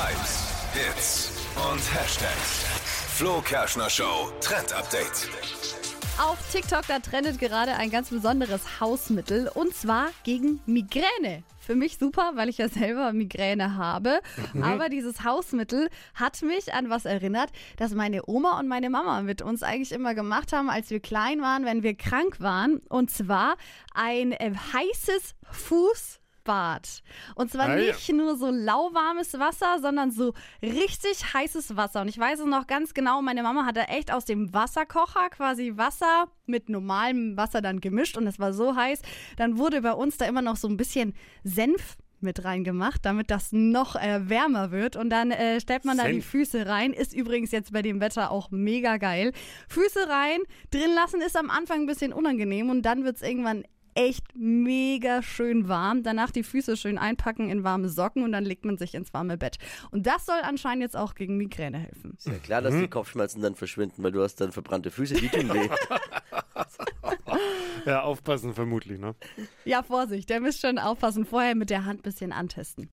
Hypes, Hits und Hashtags. Flo Kerschner Show Trend Update. Auf TikTok, da trendet gerade ein ganz besonderes Hausmittel und zwar gegen Migräne. Für mich super, weil ich ja selber Migräne habe. Aber dieses Hausmittel hat mich an was erinnert, das meine Oma und meine Mama mit uns eigentlich immer gemacht haben, als wir klein waren, wenn wir krank waren. Und zwar ein äh, heißes Fuß. Bad. Und zwar Ah, ja. nicht nur so lauwarmes Wasser, sondern so richtig heißes Wasser. Und ich weiß es noch ganz genau, meine Mama hatte echt aus dem Wasserkocher quasi Wasser mit normalem Wasser dann gemischt und es war so heiß. Dann wurde bei uns da immer noch so ein bisschen Senf mit reingemacht, damit das noch äh, wärmer wird. Und dann äh, stellt man da die Senf. Füße rein. Ist übrigens jetzt bei dem Wetter auch mega geil. Füße rein, drin lassen ist am Anfang ein bisschen unangenehm und dann wird's irgendwann echt mega schön warm. Danach die Füße schön einpacken in warme Socken und dann legt man sich ins warme Bett. Und das soll anscheinend jetzt auch gegen Migräne helfen. Ist ja klar, dass die Kopfschmerzen dann verschwinden, weil du hast dann verbrannte Füße, die tun weh. Ja, aufpassen vermutlich, ne? Ja, Vorsicht, der müsst schon aufpassen. Vorher mit der Hand bisschen antesten.